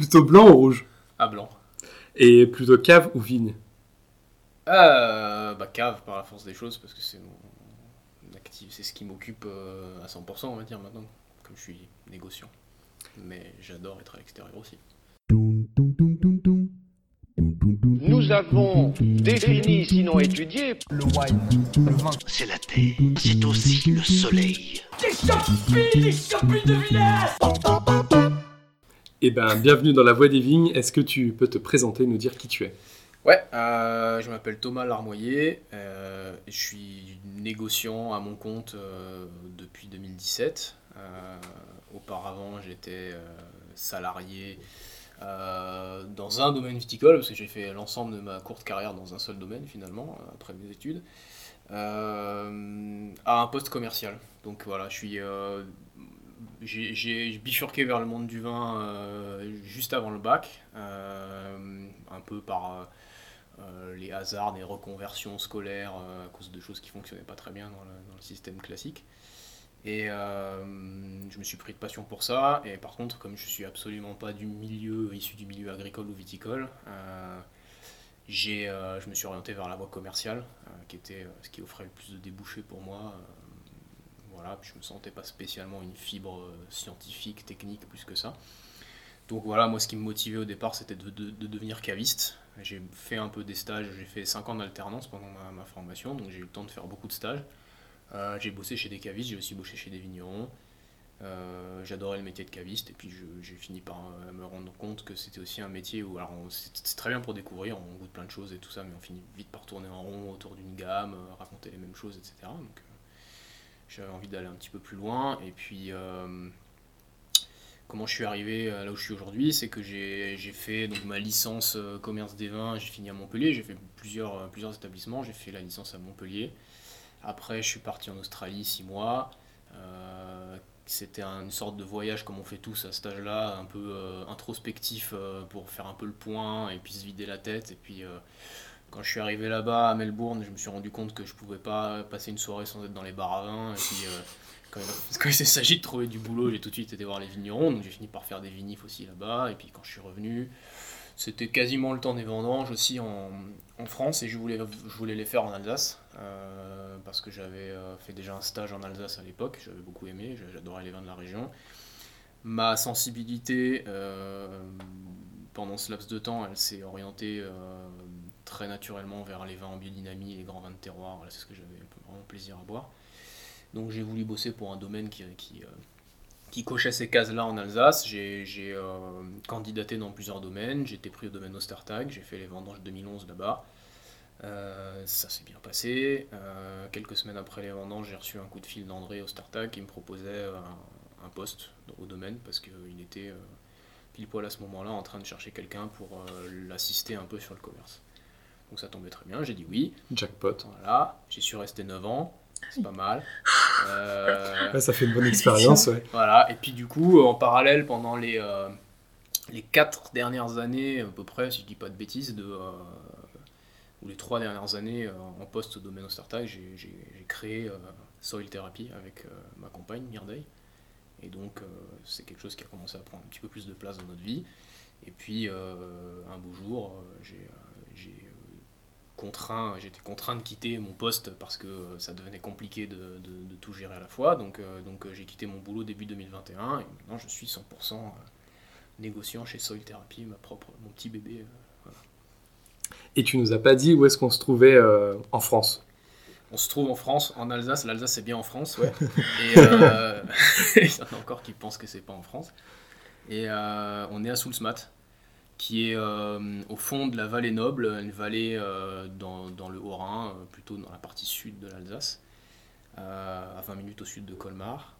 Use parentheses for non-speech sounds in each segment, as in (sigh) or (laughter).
Plutôt blanc ou rouge À blanc. Et plutôt cave ou vigne euh, Bah cave par la force des choses parce que c'est mon actif, c'est ce qui m'occupe euh, à 100% on va dire maintenant, comme je suis négociant. Mais j'adore être à l'extérieur aussi. Nous avons défini, sinon étudié, le wine, le vin. C'est la terre, c'est aussi le soleil. Des champignons, des champignons de vinaigre Eh ben, bienvenue dans la Voix des Vignes. Est-ce que tu peux te présenter, nous dire qui tu es? Ouais, euh, je m'appelle Thomas Larmoyer. Euh, je suis négociant à mon compte euh, depuis 2017. Euh, auparavant, j'étais salarié dans un domaine viticole, parce que j'ai fait l'ensemble de ma courte carrière dans un seul domaine finalement, après mes études, à un poste commercial. Donc voilà, je suis, j'ai bifurqué vers le monde du vin euh, juste avant le bac, euh, un peu par euh, les hasards des reconversions scolaires à cause de choses qui fonctionnaient pas très bien dans le, dans le système classique. Et je me suis pris de passion pour ça. Et par contre, comme je suis absolument pas du milieu, issu du milieu agricole ou viticole, je me suis orienté vers la voie commerciale, qui était ce qui offrait le plus de débouchés pour moi. Voilà, puis je me sentais pas spécialement une fibre euh, scientifique, technique, plus que ça. Donc voilà, moi ce qui me motivait au départ, c'était de, de- de devenir caviste. J'ai fait un peu des stages, j'ai fait 5 ans d'alternance pendant ma, ma formation, donc j'ai eu le temps de faire beaucoup de stages. Euh, j'ai bossé chez des cavistes, j'ai aussi bossé chez des vignerons. Euh, J'adorais le métier de caviste et puis j'ai fini par me rendre compte que c'était aussi un métier où c'est très bien pour découvrir, on goûte plein de choses et tout ça, mais on finit vite par tourner en rond autour d'une gamme, raconter les mêmes choses, etc. j'avais envie d'aller un petit peu plus loin et puis euh, comment je suis arrivé là où je suis aujourd'hui, c'est que j'ai fait donc, ma licence euh, commerce des vins, j'ai fini à Montpellier, j'ai fait plusieurs, euh, plusieurs établissements, j'ai fait la licence à Montpellier. Après, je suis parti en Australie six mois. C'était un- une sorte de voyage comme on fait tous à cet âge-là, un peu introspectif pour faire un peu le point et puis se vider la tête. Et puis quand je suis arrivé là-bas à Melbourne, je me suis rendu compte que je pouvais pas passer une soirée sans être dans les bars à vin. Et puis euh, quand, il- (laughs) s'agit de trouver du boulot, j'ai tout de suite été voir les vignerons. Donc j'ai fini par faire des vinifs aussi là-bas. Et puis quand je suis revenu, c'était quasiment le temps des vendanges aussi en, France et je voulais, je voulais les faire en Alsace euh, parce que j'avais euh, fait déjà un stage en Alsace à l'époque, j'avais beaucoup aimé, j'a- j'adorais les vins de la région. Ma sensibilité pendant ce laps de temps, elle s'est orientée très naturellement vers les vins en biodynamie, les grands vins de terroir, c'est ce que j'avais vraiment plaisir à boire. Donc j'ai voulu bosser pour un domaine qui, euh, qui cochait ces cases-là en Alsace. J'ai euh, candidaté dans plusieurs domaines. J'ai été pris au domaine Ostertag. J'ai fait les vendanges 2011 là-bas. Euh, ça s'est bien passé. Euh, quelques semaines après les vendanges, j'ai reçu un coup de fil d'André Ostertag qui me proposait euh, un, un poste au domaine parce qu'il était euh, pile poil à ce moment-là en train de chercher quelqu'un pour euh, l'assister un peu sur le commerce. Donc ça tombait très bien. J'ai dit oui. Jackpot. Voilà. J'y suis resté 9 ans. C'est pas mal. Euh, (laughs) Ouais, ça fait une bonne expérience, ouais. voilà, et puis du coup, en parallèle, pendant les, euh, les quatre dernières années, à peu près, si je dis pas de bêtises, de, euh, ou les trois dernières années en poste au domaine Ostertag, j'ai créé Soil Therapy avec ma compagne, Mirday. Et donc, c'est quelque chose qui a commencé à prendre un petit peu plus de place dans notre vie. Et puis, un beau jour, j'ai contraint, j'étais contraint de quitter mon poste parce que ça devenait compliqué de, de- de tout gérer à la fois. Donc, euh, donc euh, j'ai quitté mon boulot début 2021 et maintenant je suis 100% euh, négociant chez Soil Therapy, ma propre, mon petit bébé. Et tu nous as pas dit où est-ce qu'on se trouvait euh, en France? On se trouve en France, en Alsace. L'Alsace c'est bien en France, ouais. (laughs) Et euh, (laughs) il y en a encore qui pensent que c'est pas en France. Et euh, on est à Soulsmat, qui est euh, au fond de la vallée Noble, une vallée euh, dans, dans le Haut-Rhin, euh, plutôt dans la partie sud de l'Alsace, à 20 minutes au sud de Colmar.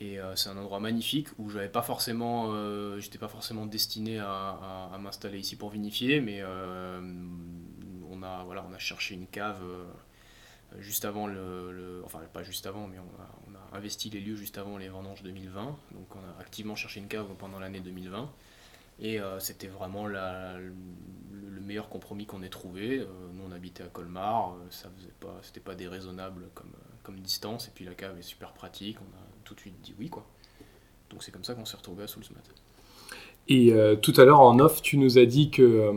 Et c'est un endroit magnifique où j'avais pas forcément, j'étais pas forcément destiné à, m'installer ici pour vinifier, mais on a voilà, on a cherché une cave juste avant le, enfin pas juste avant, mais on a investi les lieux juste avant les vendanges 2020. Donc on a activement cherché une cave pendant l'année 2020. Et euh, c'était vraiment la- le, le meilleur compromis qu'on ait trouvé. Euh, nous on habitait à Colmar, euh, ça faisait pas, c'était pas déraisonnable comme, comme distance. Et puis la cave est super pratique, on a tout de suite dit oui quoi. Donc c'est comme ça qu'on s'est retrouvé à Soulsmat. Et euh, tout à l'heure, en off, tu nous as dit que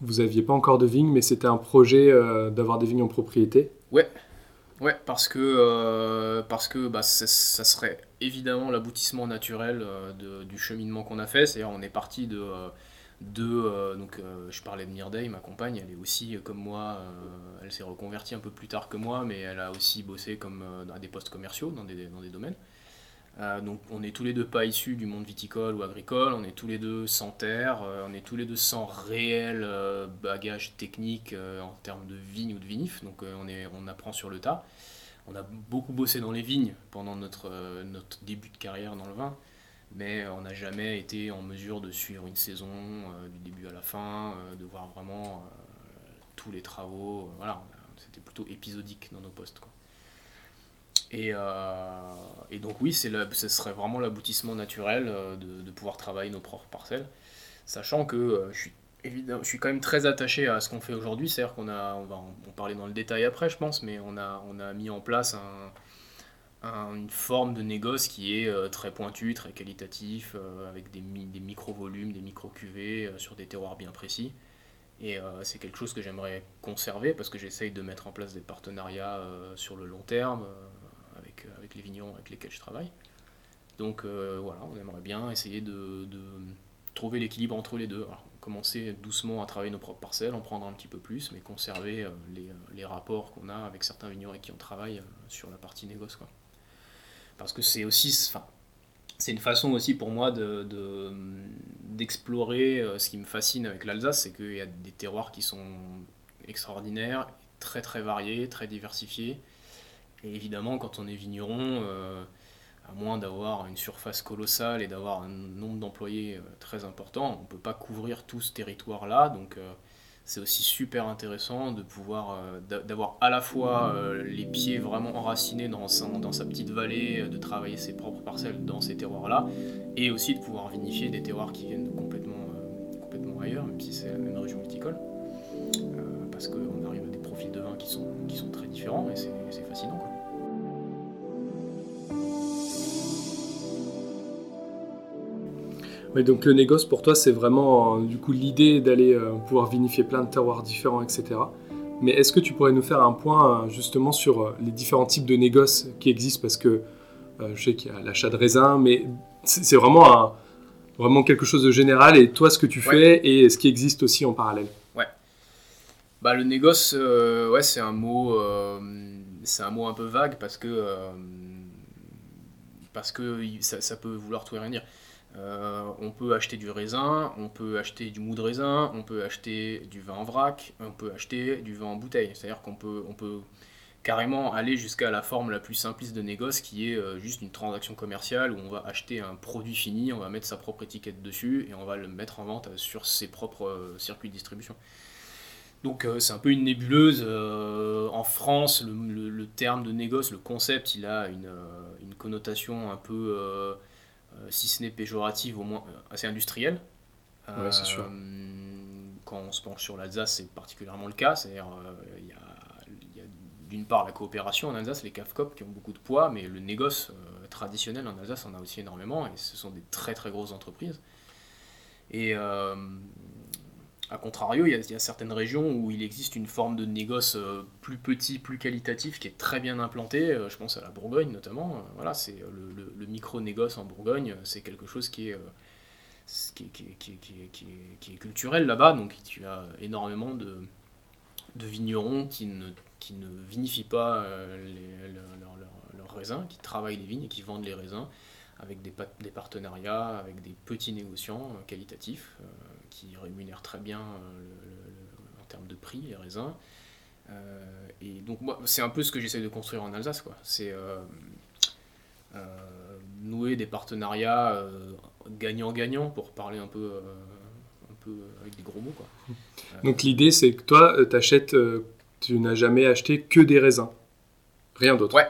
vous n'aviez pas encore de vignes, mais c'était un projet d'avoir des vignes en propriété. Ouais, ouais, parce que, euh, parce que bah, ça, ça serait évidemment l'aboutissement naturel euh, de- du cheminement qu'on a fait. C'est-à-dire, on est parti de, euh, euh, donc, je parlais de Mirday, ma compagne, elle est aussi comme moi, elle s'est reconvertie un peu plus tard que moi, mais elle a aussi bossé comme à des postes commerciaux dans des, dans des domaines. Euh, donc on est tous les deux pas issus du monde viticole ou agricole, on est tous les deux sans terre, euh, on est tous les deux sans réel euh, bagage technique en termes de vigne ou de vinif, donc on, apprend sur le tas. On a beaucoup bossé dans les vignes pendant notre, début de carrière dans le vin, mais on n'a jamais été en mesure de suivre une saison du début à la fin, de voir vraiment tous les travaux. voilà, c'était plutôt épisodique dans nos postes. Et, euh, et donc oui, c'est ce serait vraiment l'aboutissement naturel euh, de, pouvoir travailler nos propres parcelles, sachant que euh, je suis évidemment, je suis quand même très attaché à ce qu'on fait aujourd'hui, c'est-à-dire qu'on on va en parler dans le détail après, je pense, mais on a, on a mis en place un, un- une forme de négoce qui est très pointue, très qualitatif, avec des, des micro-volumes, des micro-cuvées sur des terroirs bien précis. Et c'est quelque chose que j'aimerais conserver parce que j'essaye de mettre en place des partenariats sur le long terme avec, euh, avec les vignerons avec lesquels je travaille. Donc euh, voilà, on aimerait bien essayer de, trouver l'équilibre entre les deux. Commencer doucement à travailler nos propres parcelles, en prendre un petit peu plus, mais conserver euh, les, rapports qu'on a avec certains vignerons avec qui on travaille sur la partie négoce. Parce que c'est aussi, c'est une façon aussi pour moi de, de- d'explorer ce qui me fascine avec l'Alsace, c'est qu'il y a des terroirs qui sont extraordinaires, très très variés, très diversifiés. Et évidemment, quand on est vigneron, euh, à moins d'avoir une surface colossale et d'avoir un nombre d'employés euh, très important, on ne peut pas couvrir tout ce territoire-là. Donc euh, c'est aussi super intéressant de pouvoir d'a- d'avoir à la fois les pieds vraiment enracinés dans sa, petite vallée, de travailler ses propres parcelles dans ces terroirs-là, et aussi de pouvoir vinifier des terroirs qui viennent complètement, complètement ailleurs, même si c'est la même région viticole. Parce qu'on arrive à des profils de vin qui sont, qui sont très différents et c'est fascinant. Donc le négoce pour toi, c'est vraiment euh, du coup l'idée d'aller euh, pouvoir vinifier plein de terroirs différents, etc. Mais est-ce que tu pourrais nous faire un point euh, justement sur les différents types de négoces qui existent? Parce que euh, je sais qu'il y a l'achat de raisins, mais c'est vraiment, un- vraiment quelque chose de général. Et toi, ce que tu fais et ce qui existe aussi en parallèle. Bah, le négoce, euh, ouais, c'est un mot, euh, c'est un mot un peu vague parce que, parce que ça peut vouloir tout et rien dire. Euh, on peut acheter du raisin, on peut acheter du mou de raisin, on peut acheter du vin en vrac, on peut acheter du vin en bouteille. C'est-à-dire qu'on peut, carrément aller jusqu'à la forme la plus simpliste de négoce qui est euh, juste une transaction commerciale où on va acheter un produit fini, on va mettre sa propre étiquette dessus et on va le mettre en vente sur ses propres euh, circuits de distribution. Donc c'est un peu une nébuleuse. en France, le, terme de négoce, le concept, il a une, connotation un peu, si ce n'est péjorative, au moins euh, assez industrielle. Ouais, c'est sûr. Quand on se penche sur l'Alsace, c'est particulièrement le cas. C'est-à-dire, euh, il y a, il y a d'une part la coopération en Alsace, les CAFCOP qui ont beaucoup de poids, mais le négoce euh, traditionnel en Alsace en a aussi énormément, et ce sont des très très grosses entreprises. Et euh, a contrario, il y, a, certaines régions où il existe une forme de négoce euh, plus petit, plus qualitatif, qui est très bien implanté. Euh, je pense à la Bourgogne notamment. Euh, voilà, c'est le, micro-négoce en Bourgogne, c'est quelque chose qui est, culturel là-bas. Donc tu as énormément de, de vignerons qui ne, qui ne vinifient pas leurs raisins, qui travaillent les vignes et qui vendent les raisins avec des, pa- des partenariats, avec des petits négociants qualitatifs. Qui rémunèrent très bien euh, le- le- le- en termes de prix les raisins. Euh, et donc moi, c'est un peu ce que j'essaie de construire en Alsace, quoi. C'est euh, nouer des partenariats gagnant-gagnant pour parler un peu, un peu avec des gros mots, quoi. Donc l'idée, c'est que toi, tu achètes, tu n'as jamais acheté que des raisins. Rien d'autre. Ouais,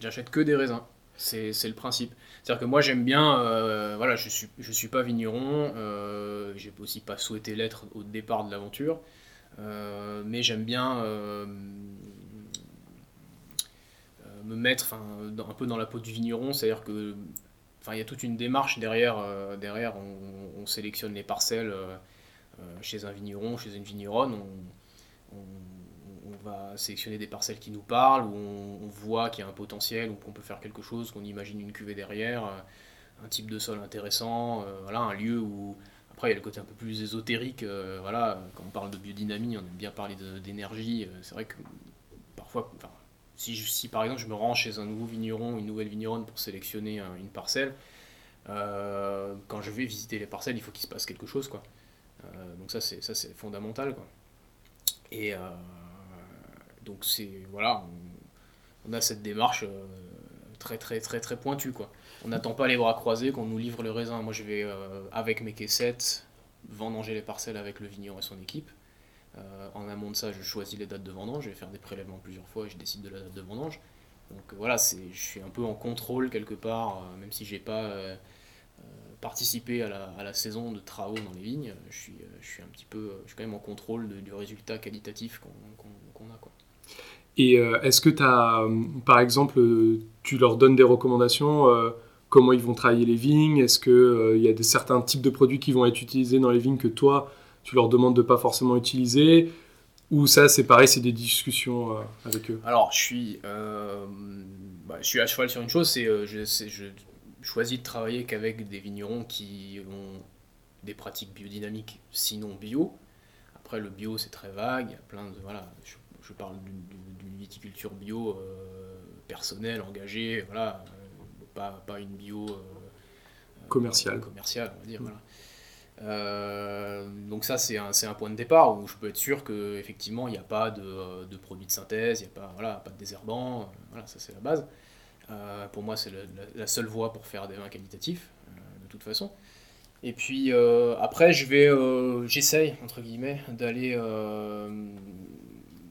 j'achète que des raisins. C'est c'est le principe. C'est-à-dire que moi j'aime bien, euh, voilà, je suis, je suis pas vigneron, euh, j'ai aussi pas souhaité l'être au départ de l'aventure, euh, mais j'aime bien euh, me mettre un peu dans la peau du vigneron, c'est-à-dire que enfin, il y a toute une démarche derrière. derrière, on, on sélectionne les parcelles chez un vigneron, chez une vigneronne. On, on- on va sélectionner des parcelles qui nous parlent, où on, voit qu'il y a un potentiel, où on peut faire quelque chose, qu'on imagine une cuvée derrière, euh, un type de sol intéressant, euh, voilà, un lieu où. Après, il y a le côté un peu plus ésotérique. euh, voilà, quand on parle de biodynamie, on aime bien parler d'énergie. c'est vrai que parfois, si, je- si par exemple je me rends chez un nouveau vigneron, une nouvelle vigneronne pour sélectionner un- une parcelle, quand je vais visiter les parcelles, il faut qu'il se passe quelque chose, quoi. Donc ça c'est fondamental, quoi. Et donc c'est voilà, on, a cette démarche euh, très très très très pointue, quoi. On n'attend pas les bras croisés qu'on nous livre le raisin. Moi je vais euh, avec mes caissettes vendanger les parcelles avec le vigneron et son équipe. Euh, en amont de ça, je choisis les dates de vendange, je vais faire des prélèvements plusieurs fois et je décide de la date de vendange. Donc voilà, c'est, je suis un peu en contrôle quelque part, même si j'ai pas participé à la, à la saison de travaux dans les vignes, je suis, je suis un petit peu, je suis quand même en contrôle du résultat qualitatif qu'on, qu'on- qu'on a. Quoi. Et euh, est-ce que tu as, par exemple, euh, tu leur donnes des recommandations euh, Comment ils vont travailler les vignes? Est-ce qu'il y a des, certains types de produits qui vont être utilisés dans les vignes que toi, tu leur demandes de pas forcément utiliser? Ou ça, c'est pareil, c'est des discussions euh, avec eux? Alors, je suis, euh, bah, je suis à cheval sur une chose, c'est euh, je, je choisis de travailler qu'avec des vignerons qui ont des pratiques biodynamiques, sinon bio. Après, le bio, c'est très vague. Il y a plein de voilà. Je, je parle d'une- viticulture bio euh, personnelle, engagée, voilà, euh, pas, pas une bio euh, Commerciale. commerciale, on va dire. Voilà. Euh, donc ça c'est un, c'est un point de départ où je peux être sûr que effectivement il n'y a pas de, de produits de synthèse, il n'y a pas, voilà, pas de désherbant, euh, voilà, ça c'est la base. Euh, pour moi c'est la, la seule voie pour faire des vins qualitatifs, de toute façon. Et puis après je vais, j'essaye entre guillemets d'aller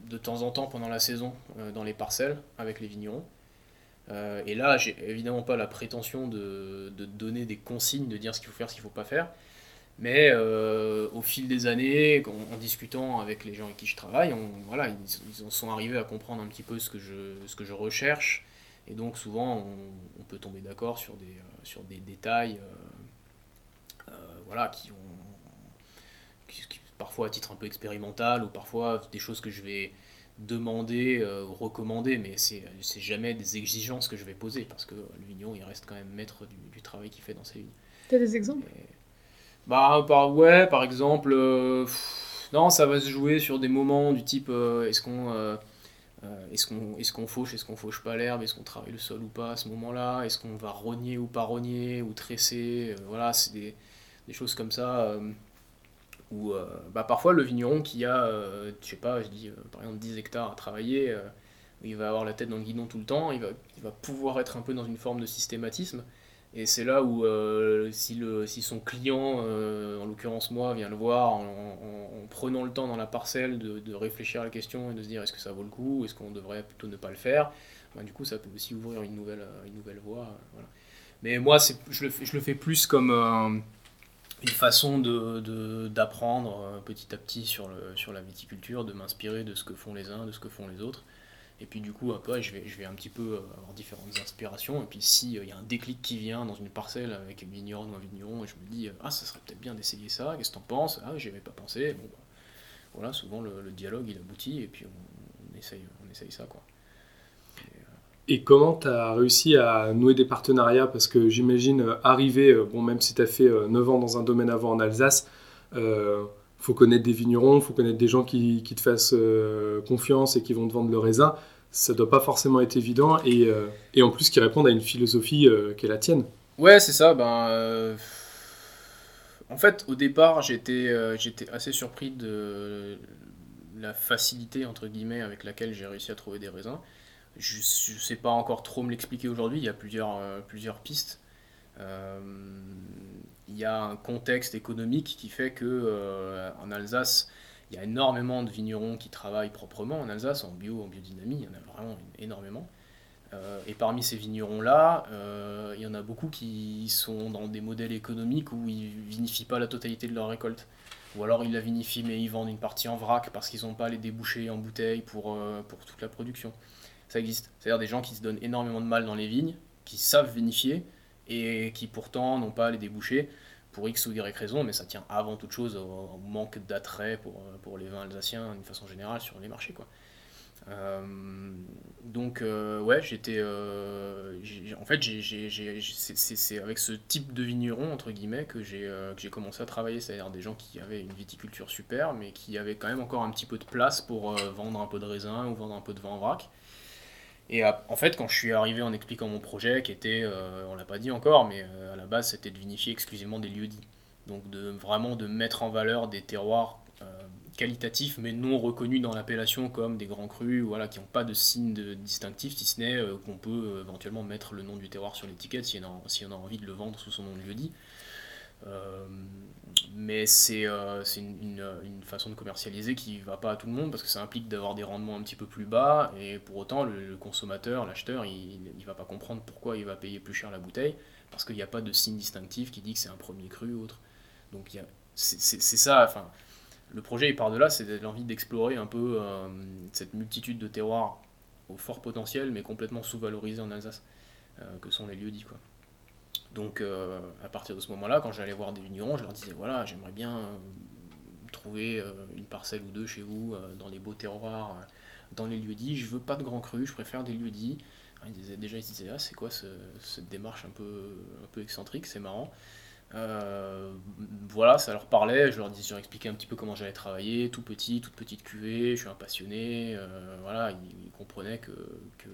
de temps en temps pendant la saison euh, dans les parcelles avec les vignerons. Euh, et là, j'ai évidemment pas la prétention de, de donner des consignes, de dire ce qu'il faut faire, ce qu'il faut pas faire. Mais euh, au fil des années, en, discutant avec les gens avec qui je travaille, on, voilà, ils, en sont arrivés à comprendre un petit peu ce que je, ce que je recherche. Et donc souvent, on, peut tomber d'accord sur des, sur des détails voilà, qui ont parfois à titre un peu expérimental ou parfois des choses que je vais demander euh, ou recommander, mais c'est jamais des exigences que je vais poser parce que vigneron il reste quand même maître du, du travail qu'il fait dans ses vignes. T'as des exemples? Bah, par, ouais, par exemple, euh, pff, non, ça va se jouer sur des moments du type euh, est-ce qu'on euh, euh, est-ce qu'on est-ce qu'on fauche, est-ce qu'on fauche pas l'herbe, est-ce qu'on travaille le sol ou pas à ce moment-là, est-ce qu'on va rogner ou pas rogner, ou tresser, euh, voilà, c'est des, des choses comme ça. Où euh, bah, parfois le vigneron qui a, euh, je sais pas, je dis euh, par exemple 10 hectares à travailler, il va avoir la tête dans le guidon tout le temps, il va, il va pouvoir être un peu dans une forme de systématisme. Et c'est là où si, le, si son client, en l'occurrence moi, vient le voir en, en- en prenant le temps dans la parcelle de, de réfléchir à la question et de se dire est-ce que ça vaut le coup, est-ce qu'on devrait plutôt ne pas le faire, ben, du coup ça peut aussi ouvrir une nouvelle, une nouvelle voie. voilà. Mais moi je, le je le fais plus comme une façon de, de- d'apprendre euh, petit à petit sur, le, sur la viticulture, de m'inspirer de ce que font les uns, de ce que font les autres. Et puis du coup, après, je vais, je vais un petit peu euh, avoir différentes inspirations. Et puis s'il y a un déclic qui vient dans une parcelle avec une vigneronne ou un vigneron, et je me dis, euh, ah, ça serait peut-être bien d'essayer ça, qu'est-ce que t'en penses? Ah, j'y avais pas pensé. Bon, bah, voilà, souvent le, le dialogue, il aboutit, et puis on, on essaye, on essaye ça, quoi. Et comment tu as réussi à nouer des partenariats? Parce que j'imagine euh, arriver, euh, bon, même si tu as fait euh, 9 ans dans un domaine avant en Alsace, euh, faut connaître des vignerons, faut connaître des gens qui, te fassent confiance et qui vont te vendre le raisin. Ça doit pas forcément être évident et, en plus qui répondent à une philosophie qui est la tienne. Ouais, c'est ça. Ben, En fait, au départ, j'étais j'étais assez surpris de la facilité, entre guillemets, avec laquelle j'ai réussi à trouver des raisins. Je ne sais pas encore trop me l'expliquer aujourd'hui, il y a plusieurs, euh, plusieurs pistes. Euh, il y a un contexte économique qui fait que euh, en Alsace, il y a énormément de vignerons qui travaillent proprement en Alsace, en bio, en biodynamie, il y en a vraiment énormément. Et parmi ces vignerons-là, il y en a beaucoup qui sont dans des modèles économiques où ils vinifient pas la totalité de leur récolte. Ou alors ils la vinifient mais ils vendent une partie en vrac parce qu'ils n'ont pas les débouchés en bouteille pour, pour toute la production. Ça existe. C'est-à-dire des gens qui se donnent énormément de mal dans les vignes, qui savent vinifier et qui pourtant n'ont pas les débouchés pour X ou Y raison, mais ça tient avant toute chose au, manque d'attrait pour, pour les vins alsaciens d'une façon générale sur les marchés. Quoi. Euh, donc euh, ouais, j'étais, euh, en fait, c'est avec ce type de vigneron entre guillemets que j'ai j'ai commencé à travailler, c'est-à-dire des gens qui avaient une viticulture super, mais qui avaient quand même encore un petit peu de place pour vendre un peu de raisin ou vendre un peu de vin en vrac. Et en fait, quand je suis arrivé en expliquant mon projet, qui était, on l'a pas dit encore, mais à la base, c'était de vinifier exclusivement des lieux dits. Donc de vraiment de mettre en valeur des terroirs qualitatifs mais non reconnus dans l'appellation comme des grands crus, voilà, qui n'ont pas de signe distinctif, si ce n'est euh, qu'on peut euh, éventuellement mettre le nom du terroir sur l'étiquette si, on a, si on a envie de le vendre sous son nom de lieu-dit. Euh, mais c'est une, une, façon de commercialiser qui ne va pas à tout le monde parce que ça implique d'avoir des rendements un petit peu plus bas et pour autant le, consommateur, l'acheteur, il ne va pas comprendre pourquoi il va payer plus cher la bouteille parce qu'il n'y a pas de signe distinctif qui dit que c'est un premier cru ou autre. Donc c'est ça, enfin le projet il part de là, c'est l'envie d'explorer un peu euh, cette multitude de terroirs au fort potentiel, mais complètement sous-valorisés en Alsace, euh, que sont les lieux dits. Quoi. Donc euh, à partir de ce moment-là, quand j'allais voir des vignerons, je leur disais voilà, j'aimerais bien trouver une parcelle ou deux chez vous dans les beaux terroirs, dans les lieux dits. Je veux pas de grands crus, je préfère des lieux dits. déjà ils disaient ah c'est quoi cette démarche un peu, un peu excentrique, c'est marrant. Euh, voilà, ça leur parlait, je leur, disais, expliquais un petit peu comment j'allais travailler, tout petit, toute petite cuvée, je suis un passionné, euh, voilà, ils, comprenaient que, que,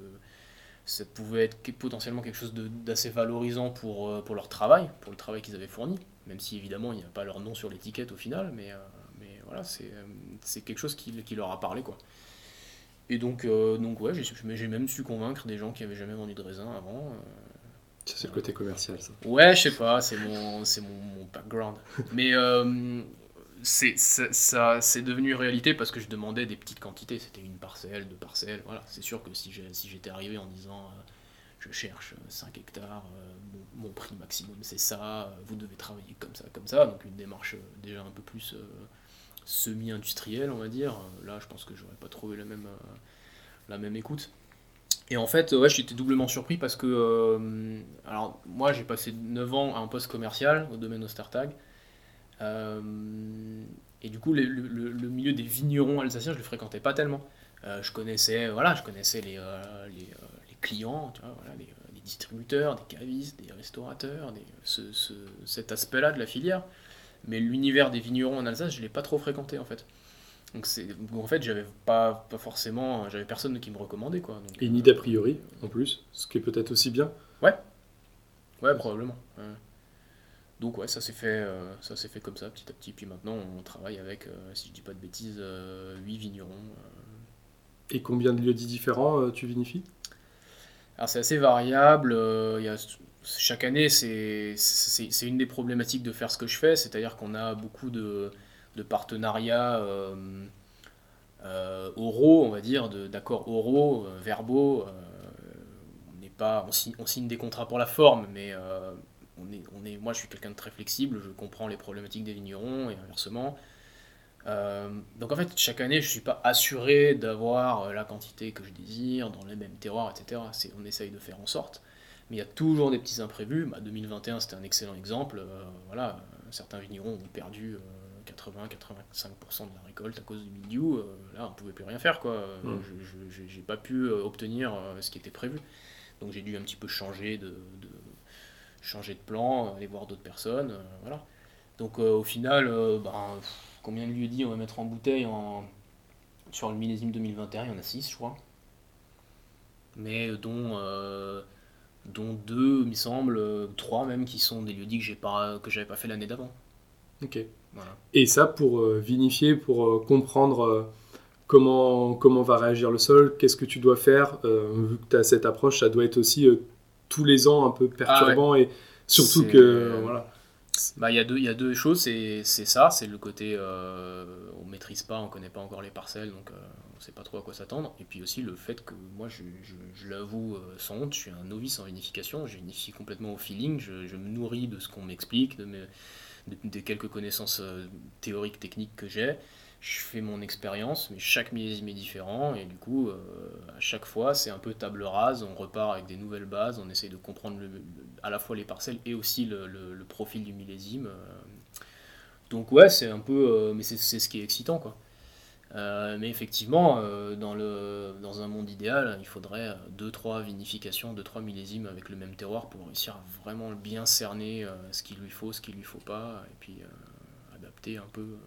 ça pouvait être potentiellement quelque chose d'assez valorisant pour, euh, pour leur travail, pour le travail qu'ils avaient fourni, même si évidemment il n'y a pas leur nom sur l'étiquette au final, mais, mais voilà, c'est quelque chose qui, qui, leur a parlé quoi. Et donc, donc ouais, j'ai même su convaincre des gens qui avaient jamais vendu de raisin avant. C'est le côté commercial, ça. Ouais, je sais pas, c'est mon, c'est mon, background. Mais euh, c'est, ça, c'est devenu réalité parce que je demandais des petites quantités. C'était une parcelle, deux parcelles. Voilà, c'est sûr que si, si j'étais arrivé en disant euh, je cherche 5 hectares, euh, mon, prix maximum c'est ça, vous devez travailler comme ça, comme ça. Donc une démarche déjà un peu plus semi-industrielle, on va dire. Là, je pense que j'aurais pas trouvé la même, la même écoute. Et en fait, ouais, j'étais doublement surpris parce que, euh, alors moi j'ai passé 9 ans à un poste commercial au domaine Ostertag. Euh, et du coup, le, milieu des vignerons alsaciens, je le fréquentais pas tellement. Euh, je connaissais, voilà, je connaissais les, les, clients, tu vois, voilà, les, distributeurs, des cavistes, des restaurateurs, des, ce, cet aspect-là de la filière. Mais l'univers des vignerons en Alsace, je l'ai pas trop fréquenté en fait. Donc, c'est, en fait, j'avais pas, pas forcément, j'avais personne qui me recommandait quoi. Et ni d'a priori en plus, ce qui est peut-être aussi bien. Ouais, ouais, probablement. Donc ouais, ça s'est fait, euh, ça s'est fait comme ça petit à petit. Puis maintenant, on travaille avec, euh, si je dis pas de bêtises, 8 euh, vignerons. Et combien de lieux-dits différents tu vinifies? Alors c'est assez variable. Il y a, chaque année, c'est, une des problématiques de faire ce que je fais, c'est-à-dire qu'on a beaucoup de de partenariats euh, euh, oraux, on va dire, d'accords oraux, euh, verbaux. on n'est pas, on signe, des contrats pour la forme, mais on est, on est, moi, je suis quelqu'un de très flexible, je comprends les problématiques des vignerons et inversement. donc en fait, chaque année, je ne suis pas assuré d'avoir la quantité que je désire, dans les mêmes terroirs, etc. On essaye de faire en sorte. Mais il y a toujours des petits imprévus. 2021, bah, c'était un excellent exemple. voilà, certains vignerons ont perdu 80-85% de la récolte à cause du milieu, euh, là on pouvait plus rien faire quoi. Mmh. Je j'ai pas pu euh, obtenir euh, ce qui était prévu. Donc j'ai dû un petit peu changer de, changer de plan, aller voir d'autres personnes, voilà. Donc au final, ben, combien de lieux dit on va mettre en bouteille en, sur le millésime 2021 Il y en a 6 je crois. Mais dont dont deux, il me semble, trois même, qui sont des lieux dits que j'ai pas que j'avais pas fait l'année d'avant. Ok. Et ça, pour euh, vinifier, pour euh, comprendre euh, comment, comment va réagir le sol, qu'est-ce que tu dois faire, vu que tu as cette approche, ça doit être aussi tous les ans un peu perturbant ah et surtout que. voilà. Bah, il y, a deux, y a deux choses, c'est ça, c'est le côté on maîtrise pas, on connaît pas encore les parcelles, donc on sait pas trop à quoi s'attendre. Et puis aussi le fait que moi, je, je, l'avoue sans honte, je suis un novice en vinification, je vinifie complètement au feeling, je, je me nourris de ce qu'on m'explique, de mes, des, quelques connaissances euh, théoriques, techniques que j'ai. Je fais mon expérience, mais chaque millésime est différent, et du coup, euh, à chaque fois, c'est un peu table rase, on repart avec des nouvelles bases, on essaye de comprendre à la fois les parcelles et aussi le, profil du millésime. euh. Donc ouais, c'est un peu, euh, mais c'est ce qui est excitant, quoi. Mais effectivement, dans, le, dans un monde idéal, il faudrait 2-3 vinifications, 2-3 millésimes avec le même terroir pour réussir vraiment bien cerner ce qu'il lui faut, ce qu'il lui faut pas, et puis adapter un peu.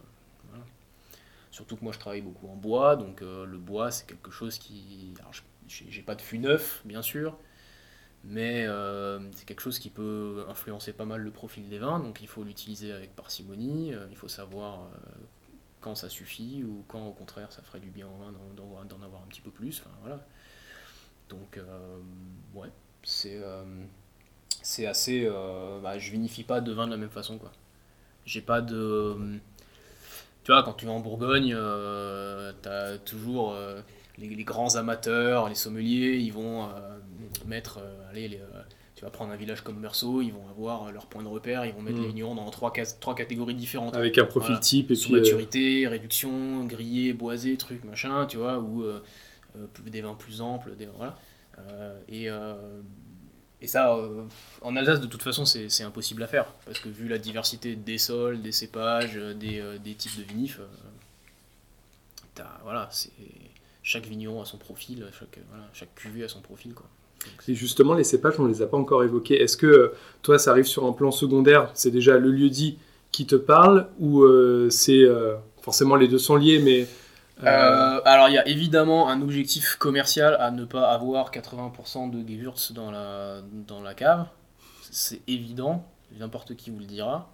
Surtout que moi je travaille beaucoup en bois, donc euh, le bois c'est quelque chose qui. Alors j'ai pas de fût neuf, bien sûr, mais euh, c'est quelque chose qui peut influencer pas mal le profil des vins, donc il faut l'utiliser avec parcimonie, euh, il faut savoir quand ça suffit ou quand au contraire ça ferait du bien au vin d'en- avoir un petit peu plus. Voilà. Donc ouais, c'est assez. bah, je vinifie pas de vin de la même façon quoi. J'ai pas de. Tu vois, quand tu vas en Bourgogne, euh, t'as toujours euh, les, les grands amateurs, les sommeliers, ils vont euh, mettre. allez, les, tu vas prendre un village comme Meursault, ils vont avoir leur point de repère, ils vont mettre Mm. les vignerons dans trois, catégories différentes Avec un profil Voilà. type et sous puis. maturité, réduction, grillé, boisé, truc, machin, tu vois, ou des vins plus amples, des, voilà. Et, et ça, euh, en Alsace, de toute façon, c'est impossible à faire, parce que vu la diversité des sols, des cépages, euh, des, euh, des types de vinifs, euh, voilà, chaque vigneron a son profil, chaque, cuvée a son profil, quoi. Et justement, les cépages, on ne les a pas encore évoqués. Est-ce que toi, ça arrive sur un plan secondaire C'est déjà le lieu dit qui te parle ou c'est forcément les deux sont liés, mais euh, alors il y a évidemment un objectif commercial à ne pas avoir 80% de Gewürz dans la, dans la cave. C'est évident, n'importe qui vous le dira.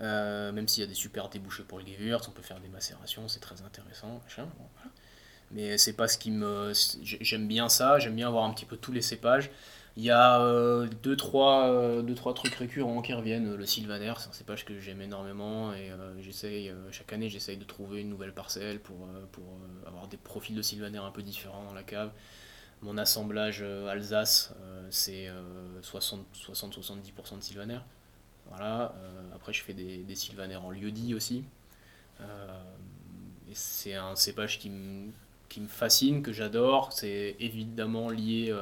Euh, même s'il y a des super débouchés pour le Gewürz, on peut faire des macérations, c'est très intéressant. machin. Mais c'est pas ce qui me. j'ai- J'aime bien ça, j'aime bien avoir un petit peu tous les cépages. Il y a euh, deux, trois, euh, deux, trois trucs récurrents qui reviennent. Le Sylvaner, c'est un cépage que j'aime énormément et euh, j'essaye, chaque année, j'essaye de trouver une nouvelle parcelle pour, avoir des profils de Sylvaner un peu différents dans la cave. Mon assemblage Alsace, c'est euh, 60-70% de Sylvaner. Voilà. après, je fais des, des Sylvaner en lieu-dit aussi. C'est un cépage qui me fascine, que j'adore. C'est évidemment lié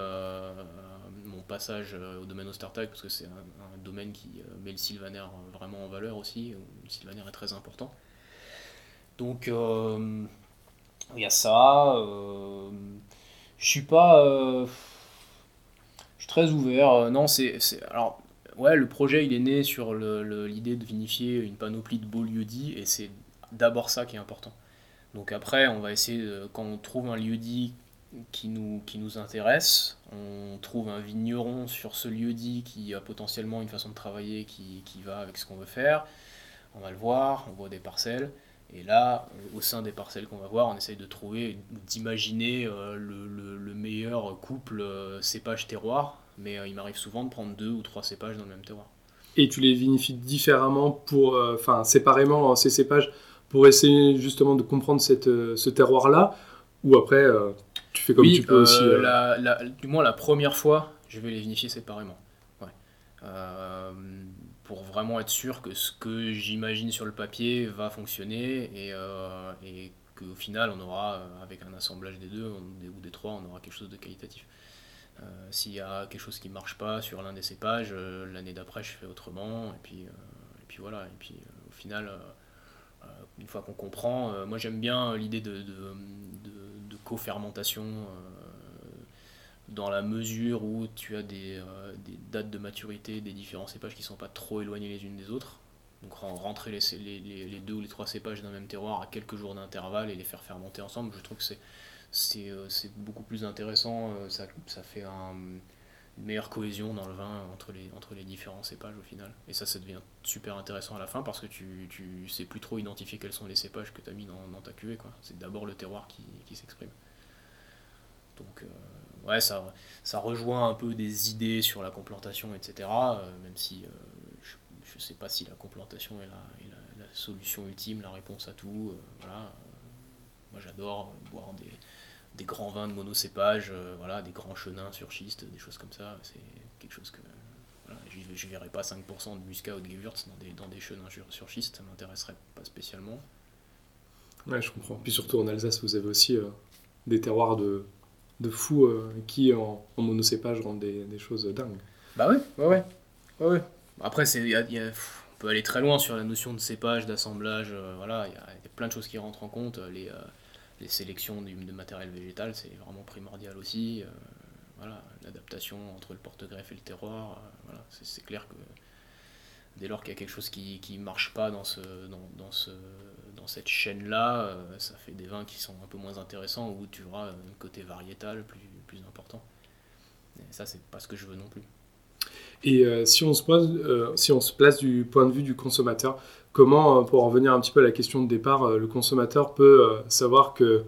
passage euh, au domaine Ostertag, parce que c'est un, domaine qui euh, met le sylvaner euh, vraiment en valeur aussi, le sylvaner est très important. Donc, il y a ça. je suis pas... je suis très ouvert. non, c'est... Alors, ouais, le projet, il est né sur l'idée de vinifier une panoplie de beaux lieux dits, et c'est d'abord ça qui est important. Donc après, on va essayer, quand on trouve un lieu dit qui nous, qui nous intéresse, on trouve un vigneron sur ce lieu dit qui a potentiellement une façon de travailler qui, qui va avec ce qu'on veut faire. On va le voir, on voit des parcelles. Et là, au sein des parcelles qu'on va voir, on essaye de trouver, d'imaginer euh, le, le- le meilleur couple euh, cépage-terroir. Mais euh, il m'arrive souvent de prendre deux ou trois cépages dans le même terroir. et tu les vinifies différemment pour, enfin séparément ces cépages pour essayer justement de comprendre cette, ce terroir-là, ou après tu fais comme oui, tu peux aussi. euh, euh, la- la- du moins la première fois, je vais les vinifier séparément. Ouais. Euh, pour vraiment être sûr que ce que j'imagine sur le papier va fonctionner et, et qu'au final on aura, avec un assemblage des deux on- ou des trois, on aura quelque chose de qualitatif. Euh, S'il y a quelque chose qui marche pas sur l'un des cépages, euh, l'année d'après je fais autrement et puis, euh, et puis voilà. Et puis au final, une fois qu'on comprend, moi j'aime bien l'idée de, de, de- de co-fermentation euh, dans la mesure où tu as des, euh, des dates de maturité des différents cépages qui ne sont pas trop éloignés les unes des autres. Donc ren- rentrer les, deux ou les trois cépages d'un même terroir à quelques jours d'intervalle et les faire fermenter ensemble, je trouve que c'est euh, beaucoup plus intéressant, ça fait un- une meilleure cohésion dans le vin entre les, entre les différents cépages au final. Et ça, ça devient super intéressant à la fin parce que tu, tu sais plus trop identifier quels sont les cépages que tu as mis dans, ta cuvée. C'est d'abord le terroir qui, qui s'exprime. Donc, euh, ouais, ça, ça rejoint un peu des idées sur la complantation, etc. euh, même si euh, je ne sais pas si la complantation est, la, est la, solution ultime, la réponse à tout. euh, voilà. Moi, j'adore boire des, des grands vins de monocépage, euh, voilà, des grands chenins sur schiste, des choses comme ça. C'est quelque chose que. Voilà, je ne verrais pas 5% de muscat ou de Gewürz dans des, dans des chenins sur, sur schiste, ça m'intéresserait pas spécialement. Ouais, je comprends. Puis surtout en Alsace, vous avez aussi euh, des terroirs de, de fous euh, qui, en, en monocépage, rendent des, des choses dingues. Bah ouais, ouais, ouais. ouais, ouais. Après, c'est, y a- y a- pff, on peut aller très loin sur la notion de cépage, d'assemblage. voilà, il y, y a plein de choses qui rentrent en compte. Les, les sélections de matériel végétal, c'est vraiment primordial aussi. euh, voilà, l'adaptation entre le porte-greffe et le terroir. euh, voilà, c'est, clair que dès lors qu'il y a quelque chose qui qui marche pas dans, ce, dans, dans, ce, dans cette chaîne-là, euh, ça fait des vins qui sont un peu moins intéressants où tu auras un côté variétal plus, plus important. Et ça, c'est pas ce que je veux non plus. Et si, on se pose, si on se place du point de vue du consommateur, comment, euh, pour en revenir un petit peu à la question de départ, euh, le consommateur peut euh, savoir que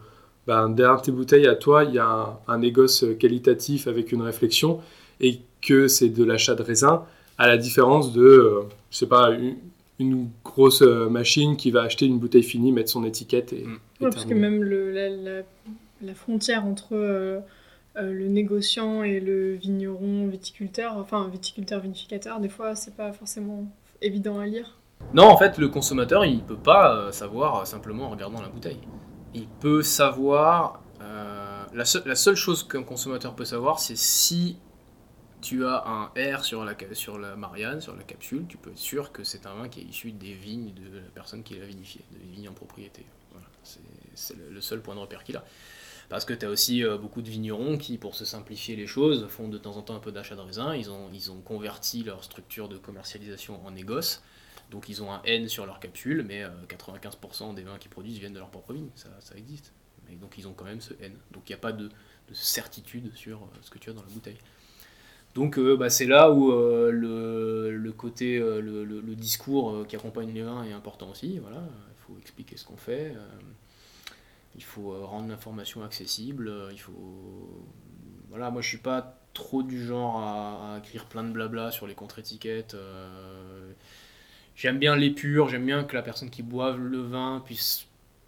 ben, derrière tes bouteilles à toi, il y a un, un négoce qualitatif avec une réflexion et que c'est de l'achat de raisin, à la différence de, je sais pas, une, une grosse machine qui va acheter une bouteille finie, mettre son étiquette et, Mm. et Ouais, parce que même le, la, la- la frontière entre euh, euh, le négociant et le vigneron viticulteur, enfin viticulteur vinificateur, des fois c'est pas forcément évident à lire. Non, en fait, le consommateur, il peut pas euh, savoir euh, simplement en regardant la bouteille. Il peut savoir. euh, la, seule- chose qu'un consommateur peut savoir, c'est si tu as un R sur la, sur la Marianne, sur la capsule, tu peux être sûr que c'est un vin qui est issu des vignes de la personne qui l'a vinifié, des vignes en propriété. Voilà, c'est le, seul point de repère qu'il a. Parce que tu as aussi beaucoup de vignerons qui, pour se simplifier les choses, font de temps en temps un peu d'achat de raisin. Ils ont, ils ont converti leur structure de commercialisation en négoce. Donc ils ont un N sur leur capsule, mais euh, 95% des vins qu'ils produisent viennent de leur propre vigne, ça, existe. Mais donc ils ont quand même ce N. Donc il n'y a pas de, de certitude sur euh, ce que tu as dans la bouteille. Donc euh, bah, c'est là où euh, le, côté, euh, le, discours euh, qui accompagne les vins est important aussi. Voilà, il faut expliquer ce qu'on fait. euh, il faut euh, rendre l'information accessible. euh, il faut, voilà, moi je suis pas trop du genre à écrire plein de blabla sur les contre-étiquettes. J'aime bien l'épure, j'aime bien que la personne qui boive le vin puisse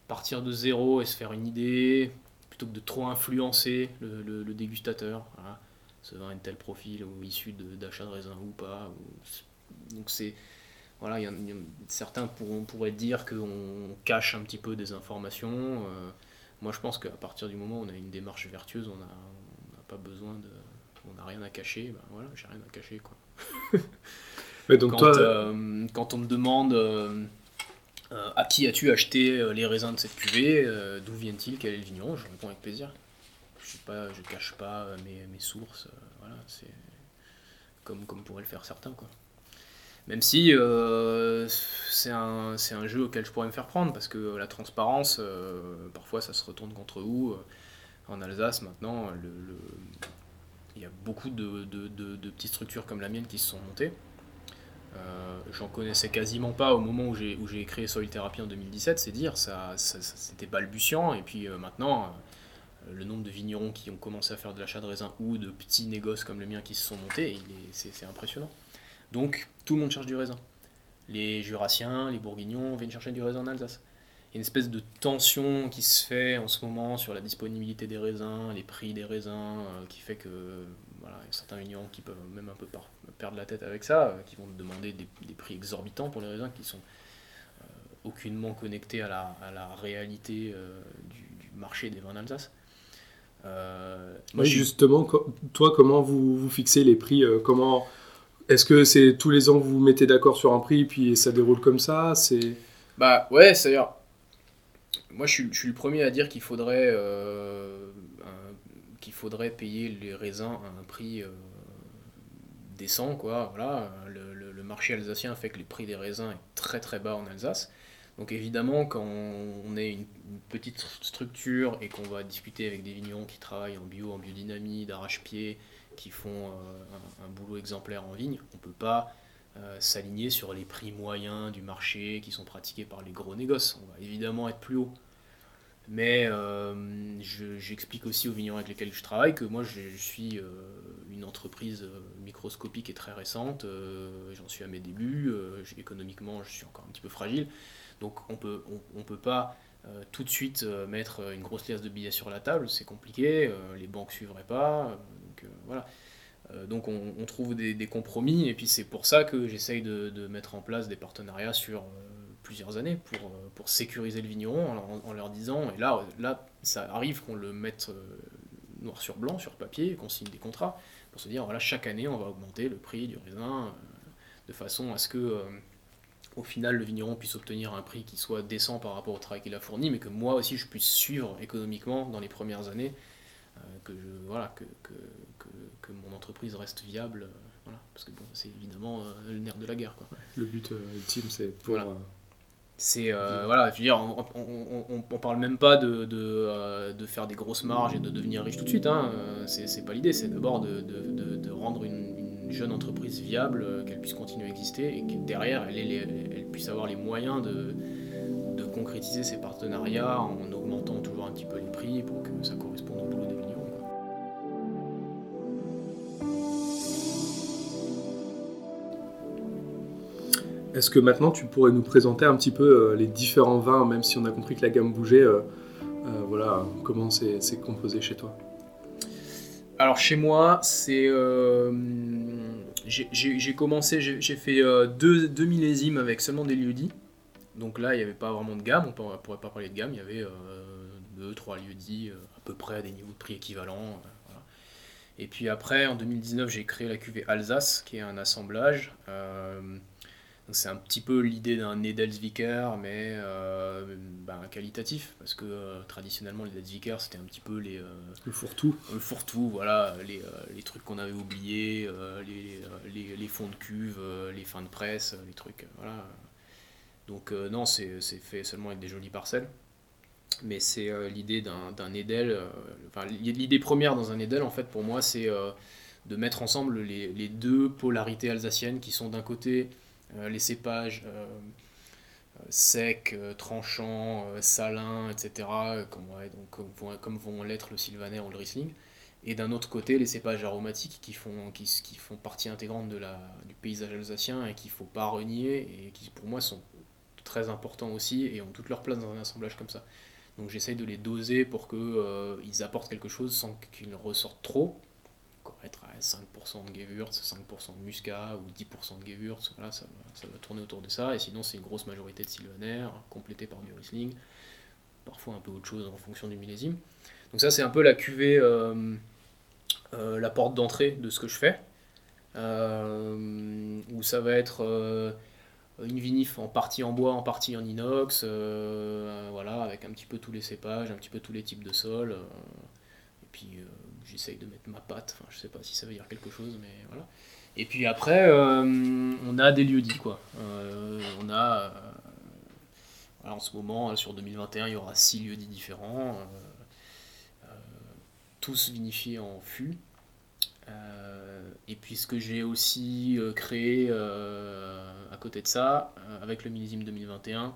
partir de zéro et se faire une idée, plutôt que de trop influencer le, le- dégustateur. Voilà. Ce vin est de tel profil, ou issu de- d'achat de, raisin ou pas. Donc c'est. Voilà, il y en- certains pourraient dire qu'on cache un petit peu des informations. euh, moi je pense qu'à partir du moment où on a une démarche vertueuse, on n'a n'a pas besoin de. On n'a rien à cacher, ben voilà, j'ai rien à cacher quoi (laughs) Ouais, donc quand, toi, euh, quand on me demande euh, euh, à qui as-tu acheté les raisins de cette cuvée, euh, d'où viennent-ils, quel est le vigneron, je réponds avec plaisir. Je pas, je cache pas mes, mes sources, voilà, c'est comme, comme pourraient le faire certains quoi. Même si c'est un, jeu auquel je pourrais me faire prendre parce que la transparence, parfois ça se retourne contre vous. En Alsace maintenant, le, le- il y a beaucoup de, de- de- de petites structures comme la mienne qui se sont montées. Euh, J'en connaissais quasiment pas au moment où j'ai créé Soil Therapy en 2017, c'est dire, ça, c'était balbutiant, et puis euh, maintenant, euh, le nombre de vignerons qui ont commencé à faire de l'achat de raisin ou de petits négoces comme le mien qui se sont montés, il est- c'est c'est impressionnant. Donc tout le monde cherche du raisin. Les Jurassiens, les Bourguignons viennent chercher du raisin en Alsace. Il y a une espèce de tension qui se fait en ce moment sur la disponibilité des raisins, les prix des raisins, qui fait que voilà, il y a certains vignerons qui peuvent même un peu par- perdre la tête avec ça, euh, qui vont demander des, des prix exorbitants pour les raisins qui sont euh, aucunement connectés à la, à la réalité euh, du, du marché des vins d'Alsace. Euh, moi, oui, je suis- justement, toi, comment vous, vous fixez les prix euh, Comment Est-ce que c'est tous les ans que vous vous mettez d'accord sur un prix puis ça déroule comme ça C'est Bah ouais, c'est-à-dire, moi je suis, je suis le premier à dire qu'il faudrait, euh, qu'il faudrait payer les raisins à un prix euh, décent, quoi. Voilà, le, le- le marché alsacien fait que les prix des raisins est très très bas en Alsace. Donc évidemment, quand on est une, petite structure et qu'on va discuter avec des vignerons qui travaillent en bio, en biodynamie, d'arrache-pied, qui font euh, un, boulot exemplaire en vigne, on peut pas euh, s'aligner sur les prix moyens du marché qui sont pratiqués par les gros négoces. On va évidemment être plus haut. Mais euh, je- j'explique aussi aux vignerons avec lesquels je travaille que moi je, suis euh, une entreprise euh, microscopique et très récente. J'en suis à mes débuts. économiquement, je suis encore un petit peu fragile. Donc on peut, on, on peut pas tout de suite mettre une grosse liasse de billets sur la table. C'est compliqué. les banques suivraient pas. donc voilà. Donc on, on trouve des, des compromis et puis c'est pour ça que j'essaye de, de mettre en place des partenariats sur plusieurs années pour, pour sécuriser le vigneron en, leur disant, et là, là ça arrive qu'on le mette noir sur blanc, sur papier, qu'on signe des contrats, pour se dire, voilà, chaque année, on va augmenter le prix du raisin, de façon à ce que au final le vigneron puisse obtenir un prix qui soit décent par rapport au travail qu'il a fourni, mais que moi aussi je puisse suivre économiquement dans les premières années, euh, que, je, voilà, que, que, que, mon entreprise reste viable, euh, voilà, parce que bon, c'est évidemment euh, le nerf de la guerre. Quoi. Le but ultime, c'est pour... C'est voilà, je veux dire, on, on, parle même pas de, de, de, faire des grosses marges et de devenir riche tout de suite. Hein. C'est pas l'idée, c'est d'abord de, de, rendre une, jeune entreprise viable, euh, qu'elle puisse continuer à exister et que derrière, elle, elle puisse avoir les moyens de, de, concrétiser ses partenariats en augmentant toujours un petit peu les prix pour que ça corresponde au Est-ce que maintenant tu pourrais nous présenter un petit peu euh, les différents vins, même si on a compris que la gamme bougeait, euh, voilà, comment c'est composé chez toi? Alors chez moi, c'est j'ai commencé, j'ai fait euh, deux, millésimes avec seulement des lieux-dits. Donc là, il n'y avait pas vraiment de gamme, on ne pourrait pas parler de gamme, il y avait euh, deux, trois lieux-dits euh, à peu près à des niveaux de prix équivalents. Et puis après, en 2019, j'ai créé la cuvée Alsace, qui est un assemblage c'est un petit peu l'idée d'un Edelsviker, mais euh, ben, qualitatif, parce que euh, traditionnellement les Edelsviker c'était un petit peu les... Euh, le fourre-tout. Le fourre-tout, voilà, les, les trucs qu'on avait oubliés, les, les, les, fonds de cuve, les fins de presse, les trucs, voilà. Donc non, c'est fait seulement avec des jolies parcelles. Mais c'est l'idée d'un Edel, enfin l'idée première dans un Edel en fait pour moi c'est de mettre ensemble les, les deux polarités alsaciennes qui sont d'un côté les cépages euh, euh, secs, tranchants, salins, etc., comme, donc, comme vont l'être le sylvaner ou le riesling et d'un autre côté les cépages aromatiques qui font, qui, qui, font partie intégrante de la, du paysage alsacien et qu'il ne faut pas renier et qui pour moi sont très importants aussi et ont toute leur place dans un assemblage comme ça. Donc j'essaye de les doser pour qu'ils apportent quelque chose sans qu'ils ressortent trop être à 5% de Gewürz, 5% de Muscat ou 10% de Gewürz, voilà, ça, va, tourner autour de ça, et sinon c'est une grosse majorité de Sylvaner, complétée par du Riesling, parfois un peu autre chose en fonction du millésime. Donc ça c'est un peu la cuvée, euh, euh, la porte d'entrée de ce que je fais, euh, où ça va être une vinif en partie en bois, en partie en inox, voilà, avec un petit peu tous les cépages, un petit peu tous les types de sols, et puis j'essaye de mettre ma patte, enfin je sais pas si ça veut dire quelque chose, mais voilà. Et puis après, euh, on a des lieux dits, quoi. Euh, on a, euh, en ce moment, sur 2021, il y aura six lieux dits différents, tous vinifiés en fût. et puis ce que j'ai aussi créé à côté de ça, avec le millésime 2021,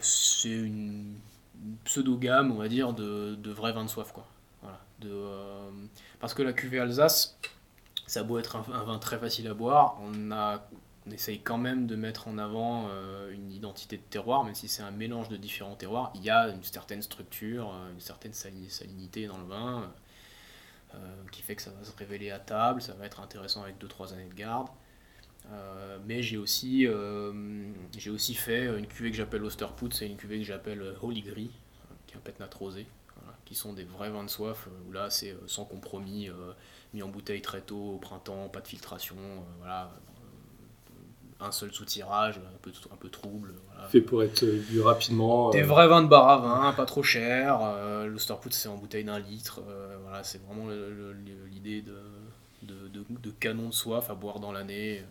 c'est une pseudo-gamme, on va dire, de, de vrais vins de soif, quoi. De, euh, parce que la cuvée Alsace, ça beau être un, vin très facile à boire, on, a, on essaye quand même de mettre en avant euh, une identité de terroir, même si c'est un mélange de différents terroirs. Il y a une certaine structure, euh, une certaine salinité dans le vin, qui fait que ça va se révéler à table, ça va être intéressant avec 2-3 années de garde. mais j'ai aussi, aussi fait une cuvée que j'appelle Osterput, c'est une cuvée que j'appelle Holy Gris, qui est un pétnat rosé qui sont des vrais vins de soif, euh, où là c'est euh, sans compromis, euh, mis en bouteille très tôt au printemps, pas de filtration, voilà, un seul sous-tirage, un peu, un peu trouble. Fait pour être bu rapidement. Des vrais vins de bar à vin, pas trop cher. Euh, L'Osterput, c'est en bouteille d'un litre. voilà, c'est vraiment l'idée de, de, de, canon de soif à boire dans l'année.